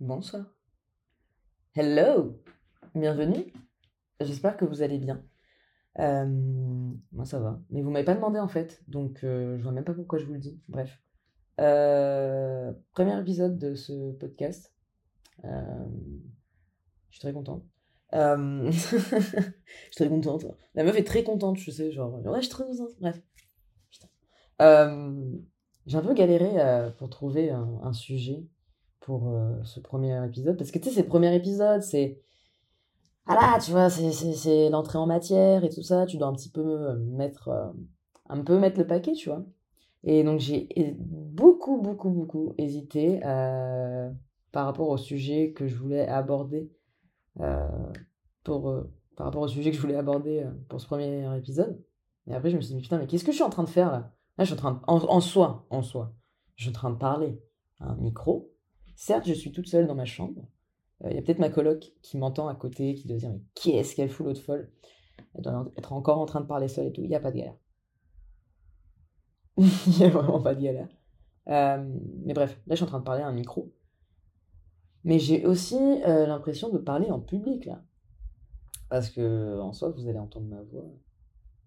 Bonsoir. Hello. Bienvenue. J'espère que vous allez bien. Euh, moi ça va. Mais vous m'avez pas demandé en fait, donc euh, je vois même pas pourquoi je vous le dis. Bref. Euh, premier épisode de ce podcast. Je suis très contente. Je suis très contente. La meuf est très contente, je sais, genre, ouais, je suis très contente. Bref. J'ai un peu galéré pour trouver un sujet pour euh, ce premier épisode. Parce que tu sais, c'est le premier épisode, c'est. Ah là, tu vois, c'est- l'entrée en matière et tout ça. Tu dois un petit peu mettre, euh, un peu mettre le paquet, tu vois. Et donc, j'ai beaucoup, beaucoup, beaucoup hésité euh, par rapport au sujet que je voulais aborder. pour, par rapport au sujet que je voulais aborder pour ce premier épisode. Et après, je me suis dit, putain, mais qu'est-ce que je suis en train de faire là? Là, je suis en train de... En, en soi, en soi, je suis en train de parler à un micro. Certes, je suis toute seule dans ma chambre. Euh, Il y a peut-être ma coloc qui m'entend à côté, qui doit dire, mais qu'est-ce qu'elle fout l'autre folle? Elle doit être encore en train de parler seule et tout. Il n'y a pas de galère. Il n'y a vraiment pas de galère. Euh, mais bref, là, je suis en train de parler à un micro. Mais j'ai aussi euh, l'impression de parler en public, là. Parce que, en soi, vous allez entendre ma voix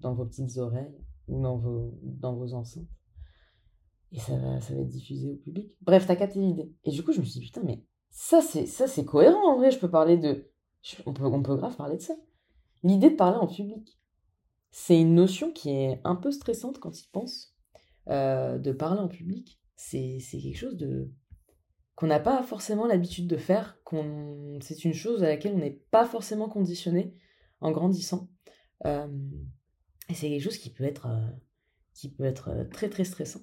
dans vos petites oreilles ou dans vos enceintes. Et ça va, ça va être diffusé au public. Bref, t'as capté l'idée. Et du coup, je me suis dit, putain, mais ça, c'est, ça, c'est cohérent en vrai. Je peux parler de. on, peut, on peut grave parler de ça. L'idée de parler en public. C'est une notion qui est un peu stressante quand il pense. Euh, de parler en public. C'est, quelque chose de qu'on n'a pas forcément l'habitude de faire, c'est une chose à laquelle on n'est pas forcément conditionné en grandissant. Euh, et c'est quelque chose qui peut être, euh, qui peut être très très stressant.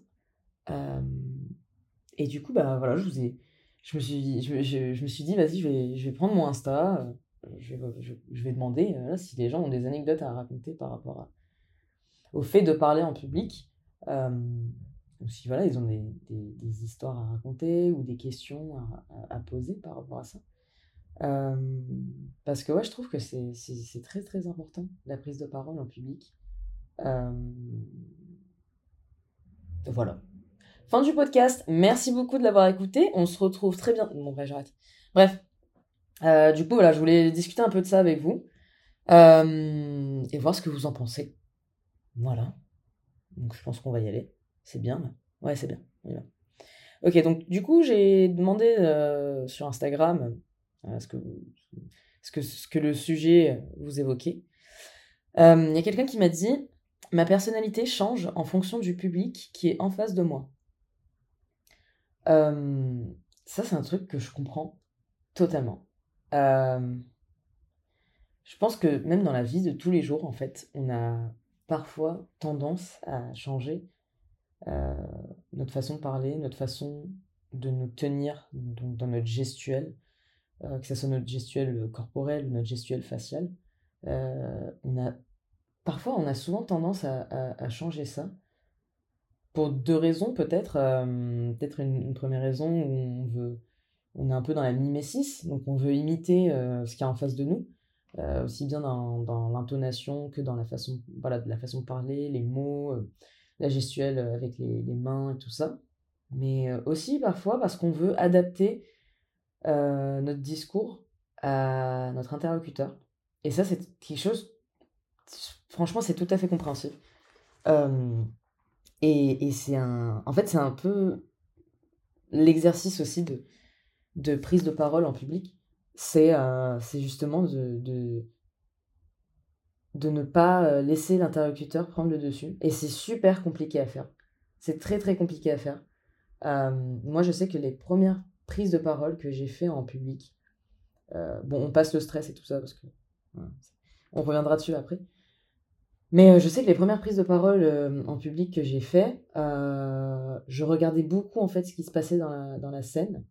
Et du coup, bah voilà, je vous ai, je me suis, je, je- je me suis dit, vas-y, je vais, je vais prendre mon Insta, euh, je vais, je, je vais demander euh, si les gens ont des anecdotes à raconter par rapport au fait de parler en public. Euh, ou si voilà, ils ont des, histoires à raconter ou des questions à, poser par rapport à ça. Parce que ouais, je trouve que c'est c'est- c'est très très important, la prise de parole en public. Voilà. Fin du podcast. Merci beaucoup de l'avoir écouté. On se retrouve très bien. Bon, bref, j'arrête. Bref. Euh, du coup, voilà, je voulais discuter un peu de ça avec vous. Euh, et voir ce que vous en pensez. Voilà. Donc, je pense qu'on va y aller. C'est bien, Ouais, c'est bien. On y va. Ok, donc, du coup, j'ai demandé euh, sur Instagram ce, que, ce, que, ce que le sujet vous évoquait. Il y a quelqu'un qui m'a dit Ma personnalité change en fonction du public qui est en face de moi. Ça, c'est un truc que je comprends totalement. Je pense que même dans la vie de tous les jours, en fait, on a parfois tendance à changer notre façon de parler, notre façon de nous tenir donc dans notre gestuelle, que ce soit notre gestuelle corporelle ou notre gestuelle faciale. On a, parfois, on a souvent tendance à changer ça pour deux raisons peut-être. euh, peut-être une, première raison on veut, on est un peu dans la mimésis, donc on veut imiter euh, ce qu'il y a en face de nous, euh, aussi bien dans, l'intonation que dans la façon, voilà, la façon de parler, les mots, la gestuelle avec les, les mains et tout ça. Mais aussi parfois parce qu'on veut adapter notre discours à notre interlocuteur. Et ça, c'est quelque chose, franchement, c'est tout à fait compréhensible. Et c'est un, en fait, c'est un peu l'exercice aussi de, prise de parole en public. C'est euh, justement de, ne pas euh, laisser l'interlocuteur prendre le dessus. Et c'est super compliqué à faire. C'est très très compliqué à faire. Euh, moi, je sais que les premières prises de parole que j'ai fait en public, bon, on passe le stress et tout ça parce que on reviendra dessus après. Mais euh, je sais que les premières prises de parole euh, en public que j'ai fait, euh, je regardais beaucoup en fait ce qui se passait dans la, dans la scène,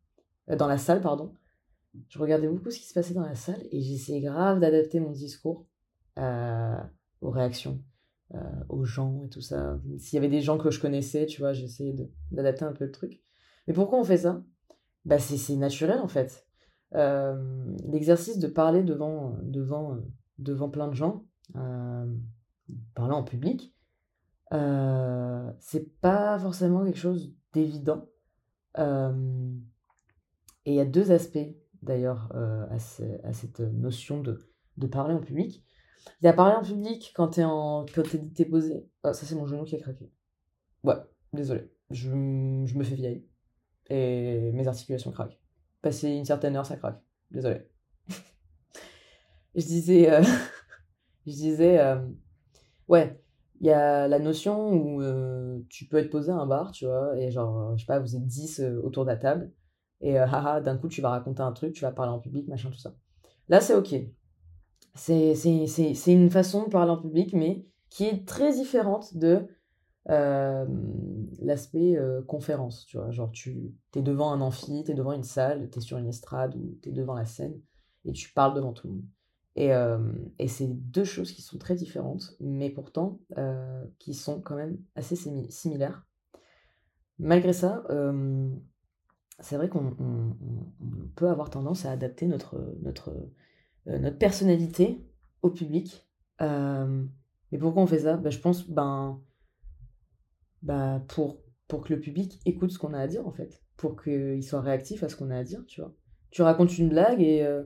dans la salle, pardon. Je regardais beaucoup ce qui se passait dans la salle et j'essayais grave d'adapter mon discours aux réactions, aux gens et tout ça. S'il y avait des gens que je connaissais, tu vois, j'essayais d'adapter un peu le truc. Mais pourquoi on fait ça? Bah c'est naturel en fait. L'exercice de parler devant, devant, devant plein de gens, parler en public, euh, c'est pas forcément quelque chose d'évident. Euh, Et il y a deux aspects, d'ailleurs, euh, à, cette notion de, parler en public. Il y a parler en public quand t'es en, quand t'es posé. Ah, ça, c'est mon genou qui a craqué. Ouais, désolé. Je, je me fais vieille. Et mes articulations craquent. Passer une certaine heure, ça craque. Désolé. je disais. Je disais. Euh, ouais, il y a la notion où euh, tu peux être posé à un bar, tu vois, et genre, je sais pas, vous êtes 10 autour de la table, et d'un coup, tu vas raconter un truc, tu vas parler en public, machin, tout ça. Là, c'est ok. C'est une façon de parler en public, mais qui est très différente de l'aspect conférence, tu vois. Genre, tu es devant un amphi, tu es devant une salle, tu es sur une estrade ou tu es devant la scène et tu parles devant tout le monde. Et, et c'est deux choses qui sont très différentes, mais pourtant qui sont quand même assez similaires. Malgré ça, c'est vrai qu'on peut avoir tendance à adapter notre, notre, notre personnalité au public. mais pourquoi on fait ça? Ben, Je pense ben, bah, pour, pour que le public écoute ce qu'on a à dire, en fait. Pour qu'il soit réactif à ce qu'on a à dire, tu vois. Tu racontes une blague et, euh,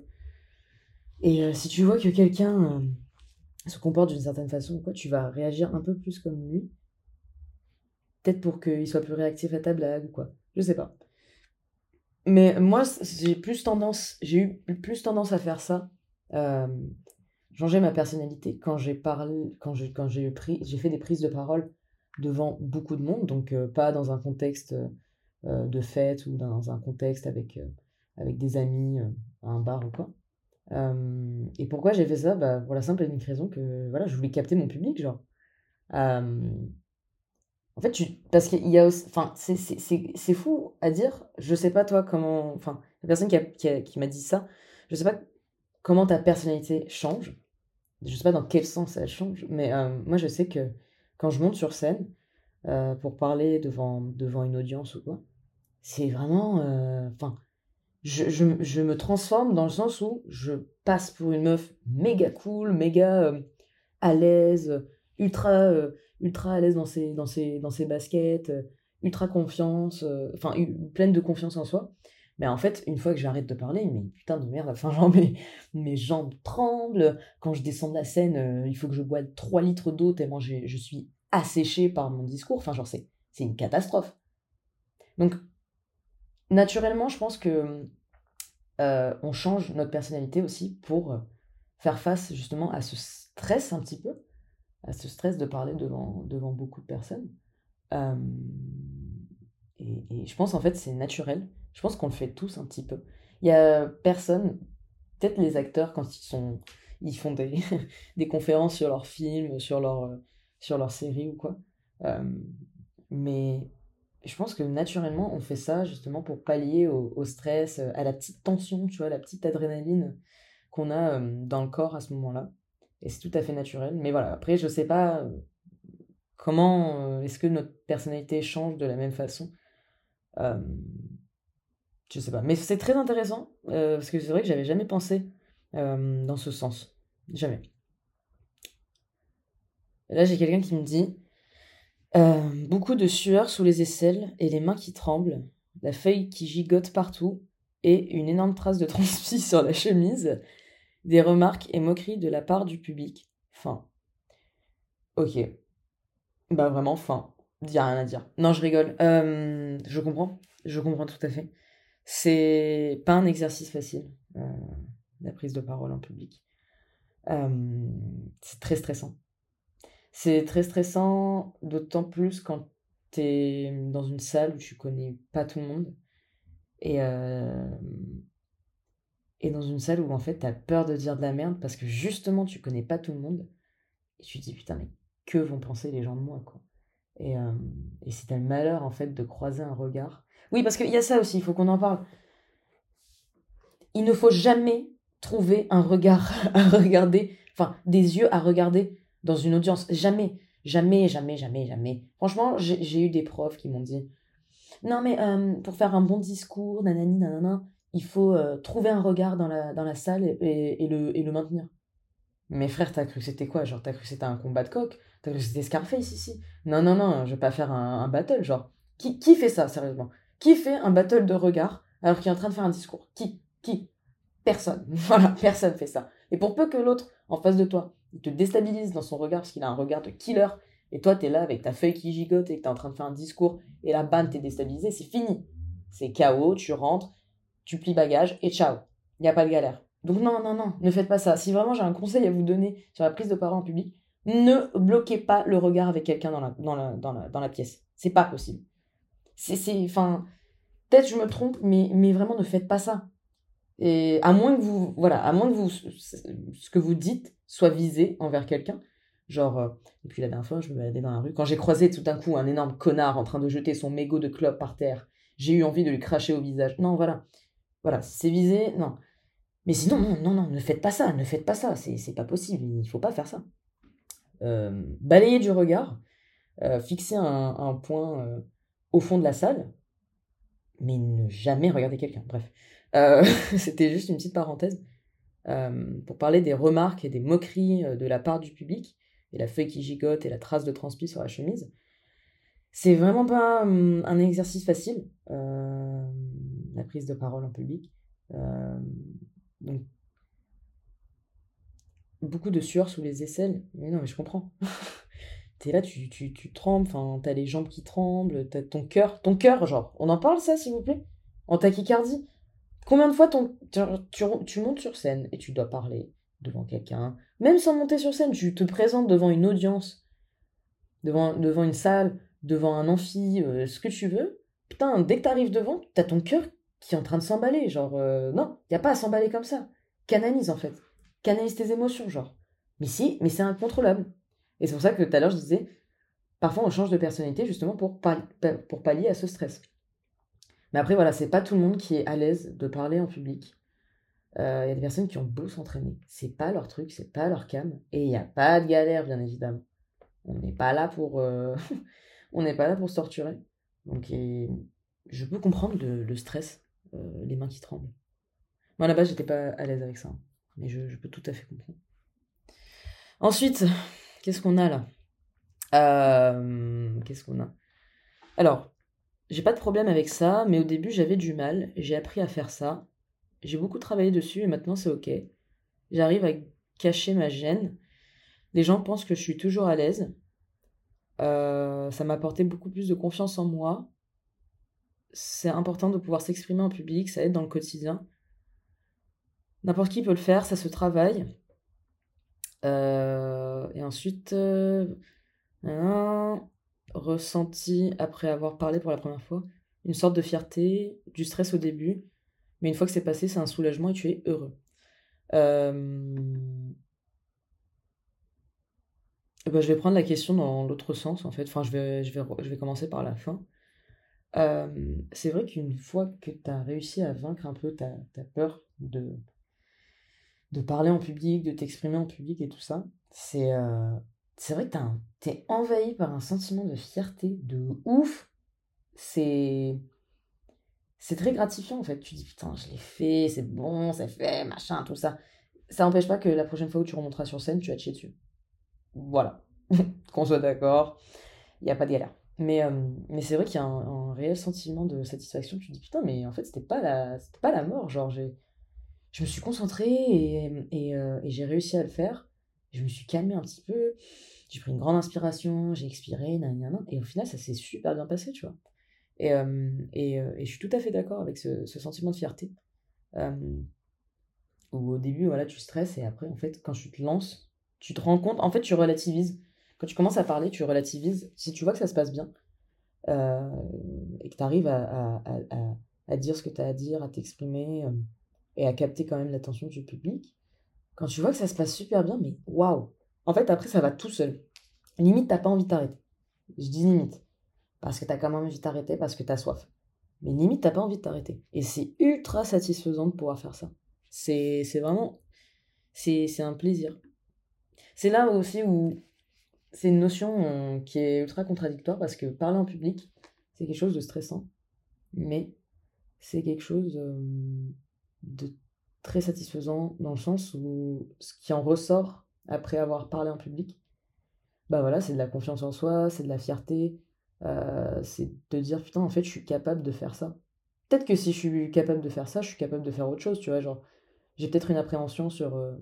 et euh, si tu vois que quelqu'un euh, se comporte d'une certaine façon, tu vas réagir un peu plus comme lui. Peut-être pour qu'il soit plus réactif à ta blague ou quoi. Je sais pas. Mais moi, j'ai plus tendance, j'ai eu plus tendance à faire ça, changer ma personnalité quand j'ai parlé, quand j'ai, quand pris, j'ai fait des prises de parole devant beaucoup de monde, donc euh, pas dans un contexte euh, de fête ou dans un contexte avec, euh, avec des amis un bar ou quoi. Et pourquoi j'ai fait ça? Bah, Pour la simple et unique raison que voilà, je voulais capter mon public, genre. en fait, tu, parce qu'il y a enfin, c'est fou à dire. Je sais pas toi comment, enfin, la personne qui, qui, qui m'a dit ça, je sais pas comment ta personnalité change. Je sais pas dans quel sens elle change, mais moi je sais que quand je monte sur scène euh, pour parler devant, devant une audience ou quoi, c'est vraiment. Euh, enfin, je, je, je, me transforme dans le sens où je passe pour une meuf méga cool, méga euh, à l'aise, ultra, ultra à l'aise dans ses, dans, ses, dans ses baskets, ultra confiance, enfin, pleine de confiance en soi. Mais en fait, une fois que j'arrête de parler, mais putain de merde, enfin, genre, mes, mes jambes tremblent. Quand je descends de la scène, il faut que je boive 3 litres d'eau tellement je suis asséché par mon discours. Enfin, genre, c'est une catastrophe. Donc, naturellement, je pense que euh, on change notre personnalité aussi pour faire face justement à ce stress un petit peu, à ce stress de parler devant, devant beaucoup de personnes. Euh, et, je pense en fait c'est naturel. Je pense qu'on le fait tous un petit peu. Il y a personne, peut-être les acteurs quand ils sont, ils font des, des conférences sur leurs films, sur leur sur leur série ou quoi. Euh, mais je pense que naturellement, on fait ça justement pour pallier au, stress, euh, à la petite tension, tu vois, la petite adrénaline qu'on a euh, dans le corps à ce moment-là. Et c'est tout à fait naturel. Mais voilà, après, je sais pas comment est-ce que notre personnalité change de la même façon? je sais pas. Mais c'est très intéressant, parce que c'est vrai que j'avais jamais pensé dans ce sens. Jamais là, j'ai quelqu'un qui me dit euh, beaucoup de sueur sous les aisselles et les mains qui tremblent, la feuille qui gigote partout et une énorme trace de transpi sur la chemise, des remarques et moqueries de la part du public. Fin. Ok. Bah vraiment, fin. Y a rien à dire. Non, je rigole. Euh, je comprends. Je comprends tout à fait. C'est pas un exercice facile, euh, la prise de parole en public. c'est très stressant. C'est très stressant, d'autant plus quand tu es dans une salle où tu connais pas tout le monde. Et, euh, et dans une salle où en fait tu as peur de dire de la merde parce que justement tu connais pas tout le monde. Et tu te dis putain, mais que vont penser les gens de moi quoi. Et, euh, et t'as le malheur en fait de croiser un regard. Oui, parce qu'il y a ça aussi, il faut qu'on en parle. Il ne faut jamais trouver un regard à regarder, enfin des yeux à regarder dans une audience. Jamais, jamais, jamais, jamais, jamais. Franchement, j'ai eu des profs qui m'ont dit Non, mais euh, pour faire un bon discours, nanani, nanana, il faut euh, trouver un regard dans la, dans la salle et, le, et le maintenir. Mais frère, t'as cru que c'était quoi? Genre, t'as cru que c'était un combat de coq? T'as cru que c'était Scarface ici? Non, non, non, je vais pas faire un, un battle. Genre, qui, qui fait ça, sérieusement? Qui fait un battle de regard alors qu'il est en train de faire un discours? Qui? Qui? Personne. Voilà, personne fait ça. Et pour peu que l'autre, en face de toi, il te déstabilise dans son regard, parce qu'il a un regard de killer, et toi, tu es là avec ta feuille qui gigote et que tu es en train de faire un discours, et la bande t'es déstabilisé, c'est fini. C'est chaos, tu rentres, tu plies bagage, et ciao. Il n'y a pas de galère. Donc non, non, non, ne faites pas ça. Si vraiment j'ai un conseil à vous donner sur la prise de parole en public, ne bloquez pas le regard avec quelqu'un dans la, dans, la, dans, pièce. C'est pas possible. C'est, enfin, peut-être je me trompe, mais, mais vraiment ne faites pas ça. Et à moins que vous, voilà, à moins que vous, ce que vous dites soit visé envers quelqu'un. Genre, euh, et puis la dernière fois, je me baladais dans la rue. Quand j'ai croisé tout d'un coup un énorme connard en train de jeter son mégot de clope par terre, j'ai eu envie de lui cracher au visage. Non, voilà. Voilà, c'est visé, non. Mais sinon, non, non, non, ne faites pas ça, ne faites pas ça, c'est pas possible, il faut pas faire ça. Euh, balayer du regard, euh, fixer un, point au fond de la salle, mais ne jamais regarder quelqu'un. Bref, c'était juste une petite parenthèse pour parler des remarques et des moqueries de la part du public, et la feuille qui gigote et la trace de transpi sur la chemise. C'est vraiment pas un exercice facile, la prise de parole en public. donc, beaucoup de sueur sous les aisselles. Mais non, mais je comprends. t'es là, tu, tu, tu trembles, enfin, t'as les jambes qui tremblent, t'as ton cœur, ton cœur, genre. On en parle ça, s'il vous plaît? En tachycardie? Combien de fois ton, tu, tu, montes sur scène et tu dois parler devant quelqu'un? Même sans monter sur scène, tu te présentes devant une audience, devant, devant une salle, devant un amphi, euh, ce que tu veux. Putain, dès que t'arrives devant, t'as ton cœur qui est en train de s'emballer. Genre, euh, non, y a pas à s'emballer comme ça. Canalise, en fait canalise tes émotions, genre. Mais si, mais c'est incontrôlable. Et c'est pour ça que tout à l'heure, je disais, parfois on change de personnalité justement pour, pour pallier à ce stress. Mais après, voilà, c'est pas tout le monde qui est à l'aise de parler en public. Il euh, y a des personnes qui ont beau s'entraîner. C'est pas leur truc, c'est pas leur cam. Et il n'y a pas de galère, bien évidemment. On n'est pas là pour. Euh, on n'est pas là pour se torturer. Donc, je peux comprendre le, stress, euh, les mains qui tremblent. Moi, à la base, j'étais pas à l'aise avec ça. Mais je, peux tout à fait comprendre. Ensuite, qu'est-ce qu'on a là? Qu'est-ce qu'on a? Alors, j'ai pas de problème avec ça, mais au début j'avais du mal. J'ai appris à faire ça. J'ai beaucoup travaillé dessus et maintenant c'est ok. J'arrive à cacher ma gêne. Les gens pensent que je suis toujours à l'aise. Euh, ça m'a apporté beaucoup plus de confiance en moi. C'est important de pouvoir s'exprimer en public, ça aide dans le quotidien. N'importe qui peut le faire, ça se travaille. Euh, et ensuite, euh, ressenti après avoir parlé pour la première fois, une sorte de fierté, du stress au début, mais une fois que c'est passé, c'est un soulagement et tu es heureux. Euh, ben, je vais prendre la question dans l'autre sens, en fait. Enfin, je vais, je vais, je vais commencer par la fin. c'est vrai qu'une fois que tu as réussi à vaincre un peu ta, ta peur de de parler en public, de t'exprimer en public et tout ça, c'est euh, c'est vrai que t'es envahi par un sentiment de fierté de ouf. C'est c'est très gratifiant en fait. Tu dis putain, je l'ai fait, c'est bon, c'est fait, machin, tout ça. Ça n'empêche pas que la prochaine fois où tu remonteras sur scène, tu vas te chier dessus. Voilà. Qu'on soit d'accord, il n'y a pas de galère. Mais, euh, mais c'est vrai qu'il y a un, réel sentiment de satisfaction. Tu dis putain, mais en fait, c'était pas la, pas la mort. Genre, je me suis concentrée et, euh, et, j'ai réussi à le faire. Je me suis calmée un petit peu. J'ai pris une grande inspiration, j'ai expiré, et au final, ça s'est super bien passé, tu vois. Et, euh, et, euh, et, je suis tout à fait d'accord avec ce, ce, sentiment de fierté. où au début, voilà, tu stresses, et après, en fait, quand tu te lances, tu te rends compte, en fait, tu relativises. Quand tu commences à parler, tu relativises. Si tu vois que ça se passe bien, et que tu arrives à, à, à, à, dire ce que tu as à dire, à t'exprimer, et à capter quand même l'attention du public, quand tu vois que ça se passe super bien, mais waouh En fait, après, ça va tout seul. Limite, t'as pas envie de t'arrêter. Je dis limite. Parce que t'as quand même envie de t'arrêter, parce que t'as soif. Mais limite, t'as pas envie de t'arrêter. Et c'est ultra satisfaisant de pouvoir faire ça. C'est vraiment... C'est un plaisir. C'est là aussi où c'est une notion euh, qui est ultra contradictoire parce que parler en public, c'est quelque chose de stressant. Mais c'est quelque chose euh, de très satisfaisant dans le sens où ce qui en ressort après avoir parlé en public, bah voilà, c'est de la confiance en soi, c'est de la fierté, euh, c'est de dire putain, en fait, je suis capable de faire ça. peut-être que si je suis capable de faire ça, je suis capable de faire autre chose, tu vois. Genre, j'ai peut-être une appréhension sur euh,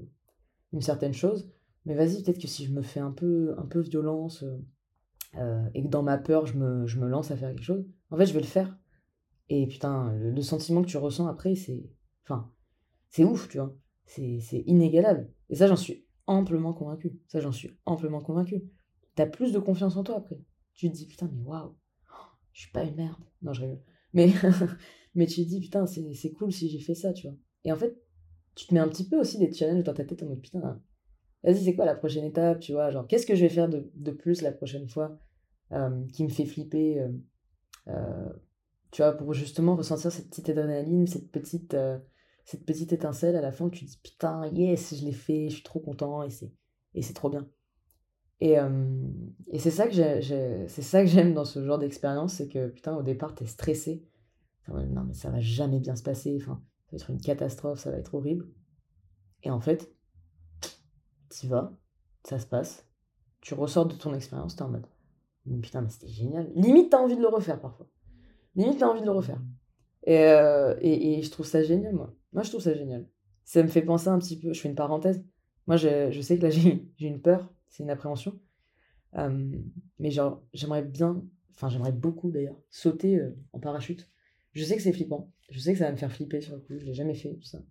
une certaine chose, mais vas-y, peut-être que si je me fais un peu, un peu violence euh, et que dans ma peur, je me, je me lance à faire quelque chose, en fait, je vais le faire. Et putain, le, sentiment que tu ressens après, c'est. Enfin, c'est ouf, tu vois. C'est inégalable. Et ça, j'en suis amplement convaincu. Ça, j'en suis amplement convaincu. T'as plus de confiance en toi après. Tu te dis, putain, mais waouh, je suis pas une merde. Non, je rigole. Mais, mais tu te dis, putain, c'est cool si j'ai fait ça, tu vois. Et en fait, tu te mets un petit peu aussi des challenges dans ta tête en mode, putain, vas-y, c'est quoi la prochaine étape, tu vois? Genre, qu'est-ce que je vais faire de, plus la prochaine fois euh, qui me fait flipper euh, euh, Tu vois, pour justement ressentir cette petite adrénaline, cette petite, cette petite étincelle à la fin, tu te dis, putain, yes, je l'ai fait, je suis trop content et c'est, et c'est trop bien. Et, et c'est ça que c'est ça que j'aime dans ce genre d'expérience, c'est que putain, au départ, t'es stressé. non, mais ça va jamais bien se passer. Enfin, ça va être une catastrophe, ça va être horrible. Et en fait, t'y vas, ça se passe, tu ressors de ton expérience, t'es en mode putain, mais c'était génial. Limite, t'as envie de le refaire parfois. Limite, t'as envie de le refaire. Et, et, et, je trouve ça génial, moi. Moi, je trouve ça génial. Ça me fait penser un petit peu, je fais une parenthèse. Moi, je, je sais que là, j'ai une peur c'est une appréhension. mais genre, j'aimerais bien, enfin, j'aimerais beaucoup d'ailleurs, sauter euh, en parachute. Je sais que c'est flippant. Je sais que ça va me faire flipper sur le coup. Je l'ai jamais fait, tout ça.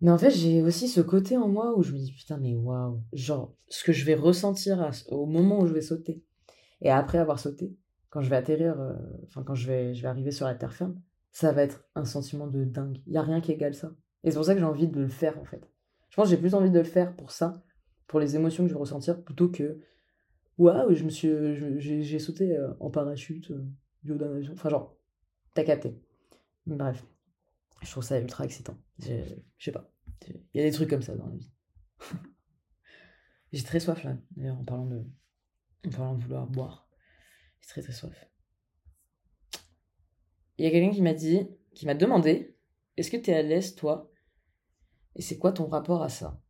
Mais en fait, j'ai aussi ce côté en moi où je me dis, putain, mais waouh. Genre, ce que je vais ressentir au moment où je vais sauter. Et après avoir sauté, quand je vais atterrir, euh, enfin, quand je vais, je vais arriver sur la terre ferme, ça va être un sentiment de dingue. Il n'y a rien qui égale ça. Et c'est pour ça que j'ai envie de le faire, en fait. Je pense que j'ai plus envie de le faire pour ça pour les émotions que je vais ressentir plutôt que waouh, je me suis, j'ai sauté euh, en parachute euh, du haut d'un avion. Enfin, genre, t'as capté. Bref, je trouve ça ultra excitant. Je sais pas. Il y a des trucs comme ça dans la vie. j'ai très soif là, en parlant de, en parlant de vouloir boire. Très très soif. Il y a quelqu'un qui m'a dit, qui m'a demandé, est-ce que t'es à l'aise toi? Et c'est quoi ton rapport à ça?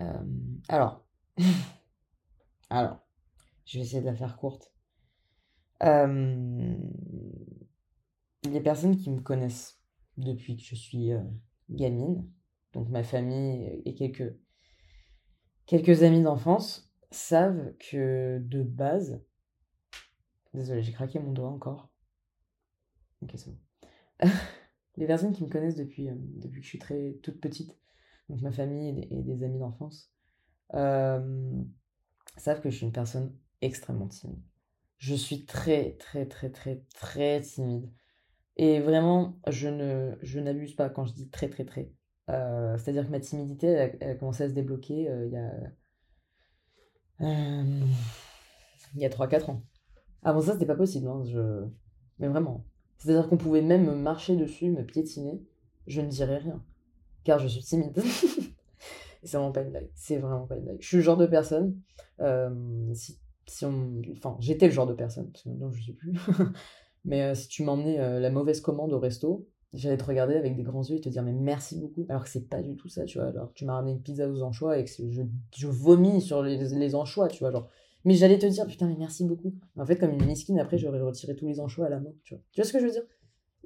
Euh, alors, alors, je vais essayer de la faire courte. Euh, les personnes qui me connaissent depuis que je suis euh, gamine, donc ma famille et quelques, quelques amis d'enfance, savent que de base, désolé, j'ai craqué mon doigt encore. Ok, c'est bon. les personnes qui me connaissent depuis, depuis que je suis très toute petite donc ma famille et des, amis d'enfance, euh, savent que je suis une personne extrêmement timide. Je suis très, très, très, très, très timide. Et vraiment, je ne je n'abuse pas quand je dis très, très, très. Euh, c'est-à-dire que ma timidité, elle, a commencé à se débloquer euh, il y a. il y a 3-4 ans. Avant ça, c'était pas possible. Hein, je... Mais vraiment. C'est-à-dire qu'on pouvait même marcher dessus, me piétiner. Je ne dirais rien car je suis timide. c'est vraiment pas une blague. C'est vraiment pas une blague. Je suis le genre de personne, euh, si, si on... enfin, j'étais le genre de personne, parce que maintenant je suis plus. mais euh, si tu m'emmenais euh, la mauvaise commande au resto, j'allais te regarder avec des grands yeux et te dire mais merci beaucoup. Alors que c'est pas du tout ça, tu vois. Alors tu m'as ramené une pizza aux anchois et que je, je vomis sur les, les anchois, tu vois. Genre, mais j'allais te dire, putain, mais merci beaucoup. En fait, comme une miskine, après, j'aurais retiré tous les anchois à la main, tu vois. Ce que je veux dire?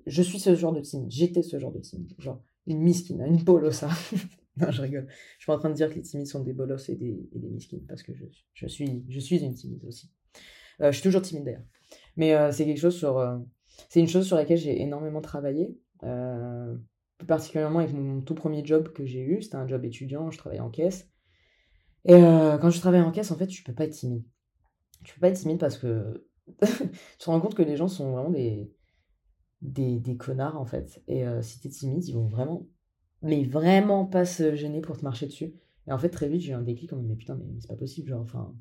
Je suis ce genre de timide. J'étais ce genre de timide. Genre, une miskine, une bolosse. non, je rigole. Je suis en train de dire que les timides sont des bolosses et des, et des miskines, parce que je, je, suis, je suis une timide aussi. Euh, je suis toujours timide d'ailleurs. Mais euh, c'est quelque chose sur. Euh, c'est une chose sur laquelle j'ai énormément travaillé. plus particulièrement avec mon tout premier job que j'ai eu. C'était un job étudiant, je travaillais en caisse. Et quand je travaille en caisse, en fait, tu peux pas être timide. Tu peux pas être timide parce que tu te rends compte que les gens sont vraiment des, des, des connards en fait. Et euh, si t'es timide, ils vont vraiment, mais vraiment pas se gêner pour te marcher dessus. Et en fait, très vite, j'ai eu un déclic comme mais putain, mais, c'est pas possible, genre, enfin,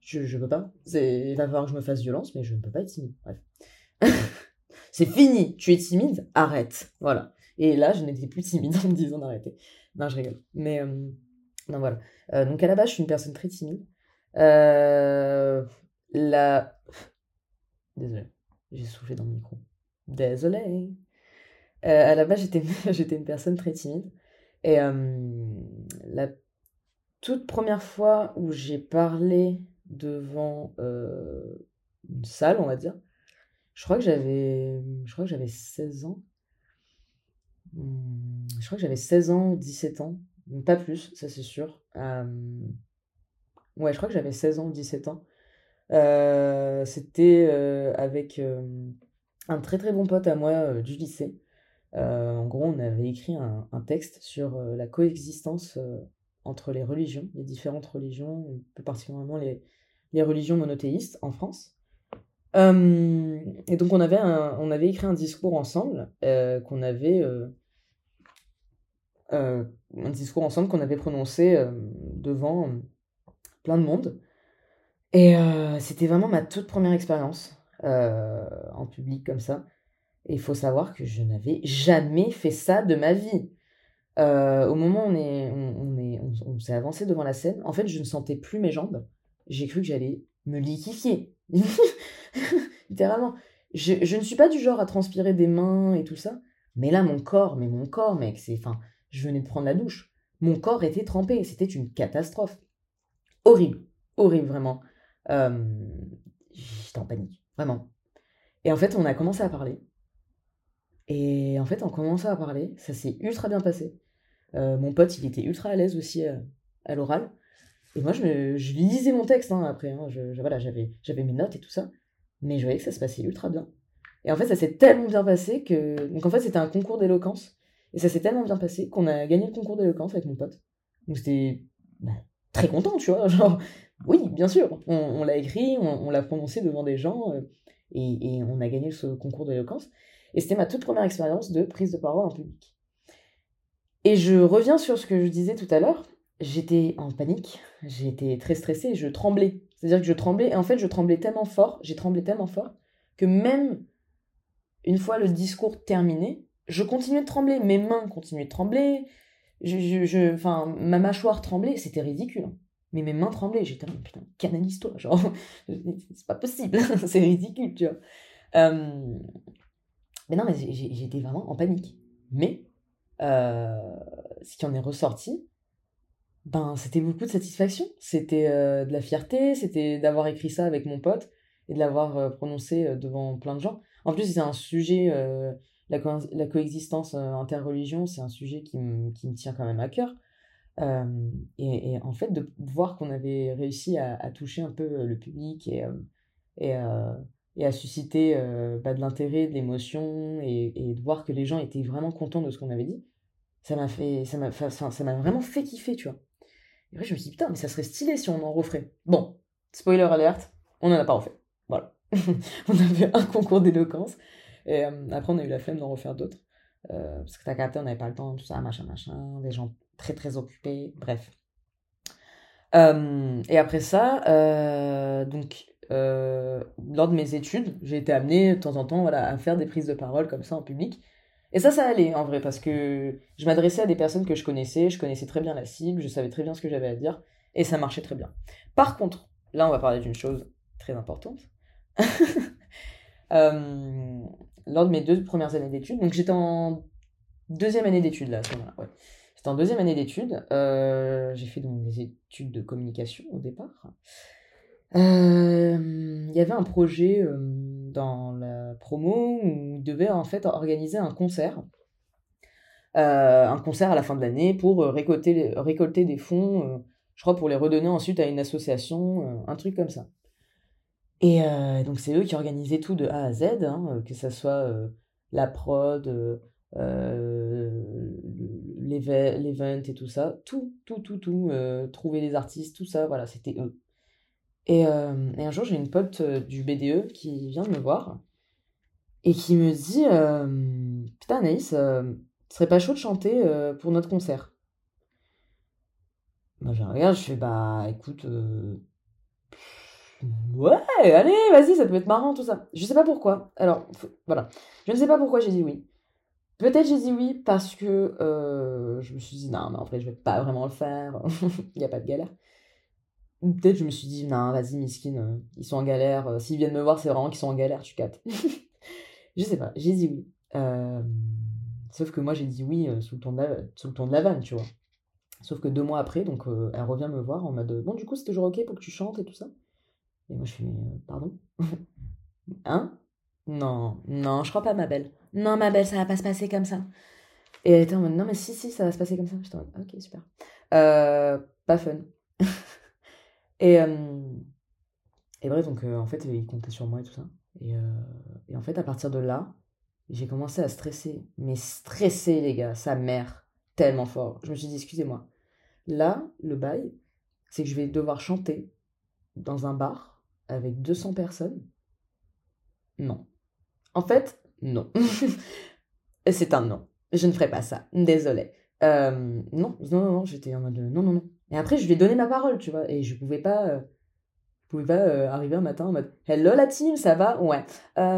je, je peux pas. Il va falloir que je me fasse violence, mais je ne peux pas être timide. Bref. c'est fini, tu es timide, arrête. Voilà. Et là, je n'étais plus timide en me disant d'arrêter. Non, je rigole. Mais, euh, non, voilà. Euh, donc, à la base, je suis une personne très timide. la. Désolé, j'ai soufflé dans le micro. Désolée. Euh, à la base, j'étais, une personne très timide. Et euh, la toute première fois où j'ai parlé devant euh, une salle, on va dire, Je crois que j'avais, je crois que j'avais 16 ans. Mmh, je crois que j'avais 16 ans ou 17 ans. Pas plus, ça c'est sûr. Ouais, je crois que j'avais 16 ans ou 17 ans. C'était avec un très très bon pote à moi du lycée. en gros, on avait écrit un, texte sur la coexistence entre les religions, les différentes religions, plus particulièrement les, les religions monothéistes en France. et donc on avait, on avait écrit un discours ensemble qu'on avait euh, un discours ensemble qu'on avait prononcé euh, devant euh, plein de monde. Et c'était vraiment ma toute première expérience en public comme ça. Et il faut savoir que je n'avais jamais fait ça de ma vie. au moment où on est, on, est, on, s'est avancé devant la scène, en fait, je ne sentais plus mes jambes. J'ai cru que j'allais me liquifier. Littéralement. Je, je, ne suis pas du genre à transpirer des mains et tout ça. Mais là, mon corps, mais mon corps, mec, c'est. Je venais de prendre la douche. Mon corps était trempé. C'était une catastrophe. Horrible. Horrible, vraiment. Euh, j'étais en panique. Vraiment. Et en fait, on a commencé à parler. Et en fait, en commençant à parler, ça s'est ultra bien passé. Euh, mon pote, il était ultra à l'aise aussi euh, à, l'oral. Et moi, je, lisais mon texte hein, après. Hein. Voilà, j'avais, j'avais mes notes et tout ça. Mais je voyais que ça se passait ultra bien. Et en fait, ça s'est tellement bien passé que. Donc en fait, c'était un concours d'éloquence. Et ça s'est tellement bien passé qu'on a gagné le concours d'éloquence avec mon pote. Donc c'était bah, très content, tu vois. Genre, oui, bien sûr, on, l'a écrit, on, l'a prononcé devant des gens euh, et, on a gagné ce concours d'éloquence. Et c'était ma toute première expérience de prise de parole en public. Et je reviens sur ce que je disais tout à l'heure. J'étais en panique, j'étais très stressée, je tremblais. C'est-à-dire que je tremblais, et en fait, je tremblais tellement fort, j'ai tremblé tellement fort, que même une fois le discours terminé, je continuais de trembler, mes mains continuaient de trembler, je, je, ma mâchoire tremblait, c'était ridicule. Mais mes mains tremblaient, j'étais putain, canalise-toi, genre, c'est pas possible, c'est ridicule, tu vois. Euh, mais non, mais j'étais vraiment en panique. Mais, euh, ce qui en est ressorti, ben, c'était beaucoup de satisfaction. C'était euh, de la fierté, c'était d'avoir écrit ça avec mon pote et de l'avoir prononcé devant plein de gens. En plus, c'est un sujet la, coexistence euh, interreligion, c'est un sujet qui, me tient quand même à cœur. Euh, et, en fait, de voir qu'on avait réussi à, toucher un peu euh, le public et, et, et à susciter bah, de l'intérêt, de l'émotion, et, de voir que les gens étaient vraiment contents de ce qu'on avait dit, ça m'a fait, ça m'a, ça m'a vraiment fait kiffer, tu vois. Et après, je me suis dit, putain, mais ça serait stylé si on en referait. Bon, spoiler alert, on n'en a pas refait. Voilà. on a fait un concours d'éloquence. Et euh, après, on a eu la flemme d'en refaire d'autres. Euh, parce que t'as capté, on n'avait pas le temps, tout ça, machin, machin. Des gens très, très occupés. Bref. Euh, et après ça, donc, lors de mes études, j'ai été amenée de temps en temps voilà, à faire des prises de parole comme ça en public. Et ça, ça allait en vrai, parce que je m'adressais à des personnes que je connaissais, je connaissais très bien la cible, je savais très bien ce que j'avais à dire, et ça marchait très bien. Par contre, là, on va parler d'une chose très importante. lors de mes deux premières années d'études. Donc j'étais en deuxième année d'études là, à ce moment-là. J'étais en deuxième année d'études. Euh, j'ai fait donc des études de communication au départ. Euh, il y avait un projet euh, dans la promo où on devait en fait organiser un concert. un concert à la fin de l'année pour récolter, récolter des fonds, je crois pour les redonner ensuite à une association, un truc comme ça. Et euh, donc c'est eux qui organisaient tout de A à Z, hein, euh, que ce soit euh, la prod, l'event et tout ça. Tout, tout, tout, tout. trouver les artistes, tout ça, voilà, c'était eux. Et, et, un jour, j'ai une pote du BDE qui vient me voir et qui me dit Putain, Anaïs, ce serait pas chaud de chanter pour notre concert? Moi, je regarde, je fais Bah écoute Ouais, allez, vas-y, ça peut être marrant, tout ça. Je sais pas pourquoi. Alors, voilà. Je ne sais pas pourquoi j'ai dit oui. Peut-être j'ai dit oui parce que euh, je me suis dit, non, mais en vrai, je vais pas vraiment le faire. Il n'y a pas de galère. Peut-être je me suis dit, non, vas-y, miskin, euh, ils sont en galère. Euh, s'ils viennent me voir, c'est vraiment qu'ils sont en galère, tu captes. je sais pas, j'ai dit oui. sauf que moi, j'ai dit oui sous, le ton de la, sous le ton de la vanne, tu vois. Sauf que deux mois après, donc, elle revient me voir en mode, bon, du coup, c'est toujours ok pour que tu chantes et tout ça. Et moi, je fais, euh, pardon? Hein? Non, non, je crois pas, ma belle. Non, ma belle, ça va pas se passer comme ça. Et elle était en mode, non, mais si, si, ça va se passer comme ça. J'étais en mode, ok, super. Euh, pas fun. et, euh, et bref, donc, euh, en fait, il comptait sur moi et tout ça. Et, et en fait, à partir de là, j'ai commencé à stresser. Mais stresser, les gars, sa mère, tellement fort. Je me suis dit, excusez-moi. Là, le bail, c'est que je vais devoir chanter dans un bar avec 200 personnes? Non. En fait, non. c'est un non. Je ne ferai pas ça. Désolée. Euh, non, non, non, j'étais en mode non, non, non. Et après, je lui ai donné ma parole, tu vois. Et je pouvais pas, euh, je pouvais pas euh, arriver un matin en mode Hello la team, ça va? Ouais.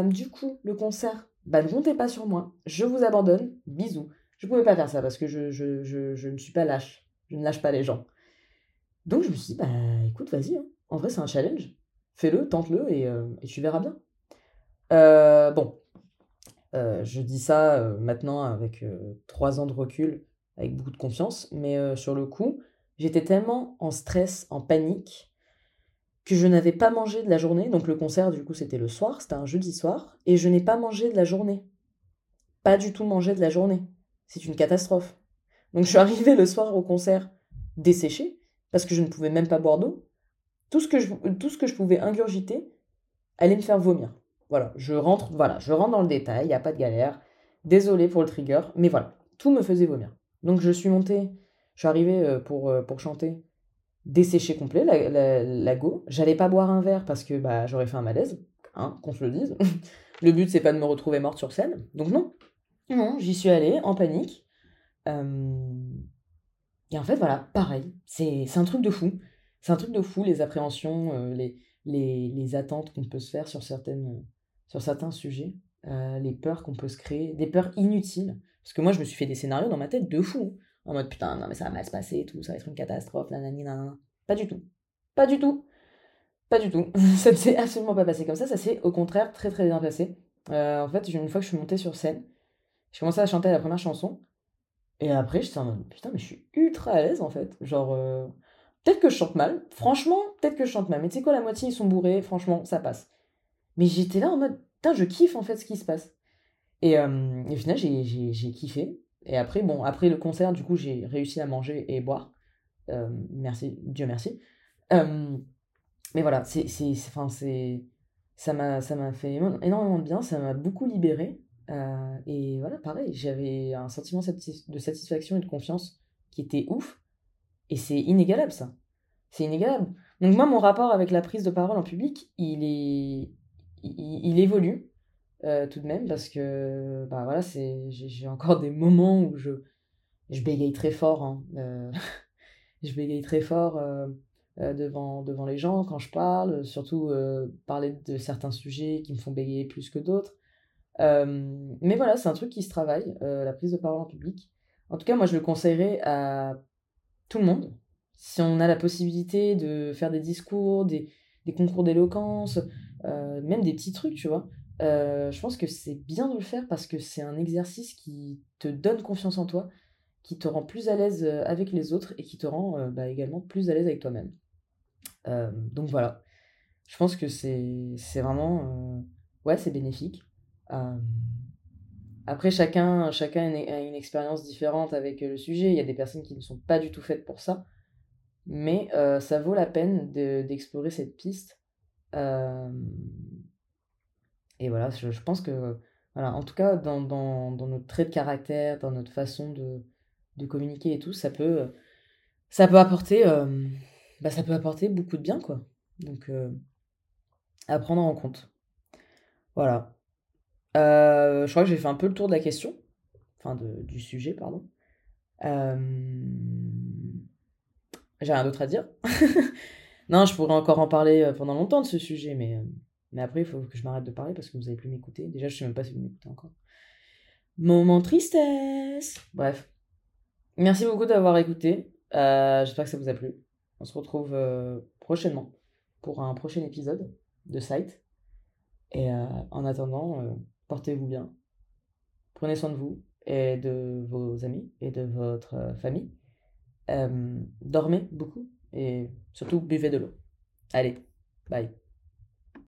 du coup, le concert, bah ne comptez pas sur moi. Je vous abandonne. Bisous. Je pouvais pas faire ça parce que je, je, je, je ne suis pas lâche. Je ne lâche pas les gens. Donc je me suis dit, bah écoute, vas-y. Hein. En vrai, c'est un challenge. Fais-le, tente-le et, et tu verras bien. bon, euh, je dis ça euh, maintenant avec euh, trois ans de recul, avec beaucoup de confiance, mais sur le coup, j'étais tellement en stress, en panique, que je n'avais pas mangé de la journée. Donc le concert, du coup, c'était le soir, c'était un jeudi soir, et je n'ai pas mangé de la journée. Pas du tout mangé de la journée. C'est une catastrophe. Donc je suis arrivée le soir au concert desséchée, parce que je ne pouvais même pas boire d'eau. Tout, ce que je, pouvais ingurgiter allait me faire vomir. Voilà, je rentre, voilà, je rentre dans le détail, il n'y a pas de galère. Désolé pour le trigger, mais voilà, tout me faisait vomir. Donc je suis montée, je suis arrivée euh, pour, euh, pour chanter desséché complet, la, la, la go. J'allais pas boire un verre parce que bah, j'aurais fait un malaise, hein, qu'on se le dise. le but, c'est pas de me retrouver morte sur scène. Donc non, non, j'y suis allée en panique. Euh, et en fait, voilà, pareil, c'est un truc de fou. C'est un truc de fou, les appréhensions, les, les, les attentes qu'on peut se faire sur certaines sur certains sujets, euh, les peurs qu'on peut se créer, des peurs inutiles. Parce que moi, je me suis fait des scénarios dans ma tête de fou. En mode, putain, non, mais ça va mal se passer et tout, ça va être une catastrophe, nanani, nanana. Pas du tout. Pas du tout. Pas du tout. ça ne s'est absolument pas passé comme ça. Ça s'est au contraire très très bien passé. Euh, en fait, une fois que je suis montée sur scène, j'ai commencé à chanter la première chanson. Et après, j'étais en mode, putain, mais je suis ultra à l'aise en fait. Genre, euh, peut-être que je chante mal. Franchement, peut-être que je chante mal. Mais tu sais quoi, la moitié ils sont bourrés. Franchement, ça passe. Mais j'étais là en mode, putain, je kiffe en fait ce qui se passe. Et, euh, au final, j'ai kiffé. Et après, bon, après le concert, du coup, j'ai réussi à manger et boire. Euh, merci, Dieu merci. Euh, mais voilà, c'est, enfin, c'est, ça m'a, ça m'a fait énormément de bien, ça m'a beaucoup libéré. et voilà, pareil, j'avais un sentiment de satisfaction et de confiance qui était ouf. Et c'est inégalable, ça. C'est inégalable. Donc moi, mon rapport avec la prise de parole en public, il est, il, évolue euh, tout de même parce que bah voilà j'ai encore des moments où je je bégaye très fort hein, euh, je bégaye très fort euh, devant devant les gens quand je parle surtout parler de certains sujets qui me font bégayer plus que d'autres mais voilà c'est un truc qui se travaille la prise de parole en public en tout cas moi je le conseillerais à tout le monde si on a la possibilité de faire des discours des, des concours d'éloquence euh, même des petits trucs, tu vois. Euh, je pense que c'est bien de le faire parce que c'est un exercice qui te donne confiance en toi, qui te rend plus à l'aise euh, avec les autres et qui te rend bah, également plus à l'aise avec toi-même. donc voilà, je pense que c'est vraiment... ouais, c'est bénéfique. Après, chacun, chacun a une expérience différente avec le sujet. Il y a des personnes qui ne sont pas du tout faites pour ça. Mais ça vaut la peine d'explorer cette piste euh, et voilà, je, pense que, voilà, en tout cas, dans, notre trait de caractère, dans notre façon de, communiquer et tout, ça peut, ça peut apporter, euh, bah, ça peut apporter beaucoup de bien, quoi. Donc, euh, à prendre en compte. Voilà. Je crois que j'ai fait un peu le tour de la question, enfin de, du sujet, pardon. J'ai rien d'autre à dire. Non, je pourrais encore en parler euh, pendant longtemps de ce sujet, mais, euh, mais après, il faut que je m'arrête de parler parce que vous n'avez plus m'écouter. Déjà, je ne sais même pas si vous m'écoutez encore. Moment tristesse. Bref. Merci beaucoup d'avoir écouté. Euh, j'espère que ça vous a plu. On se retrouve prochainement pour un prochain épisode de Site. Et en attendant, portez-vous bien. Prenez soin de vous et de vos amis et de votre famille. dormez beaucoup et surtout, buvez de l'eau. Allez, bye.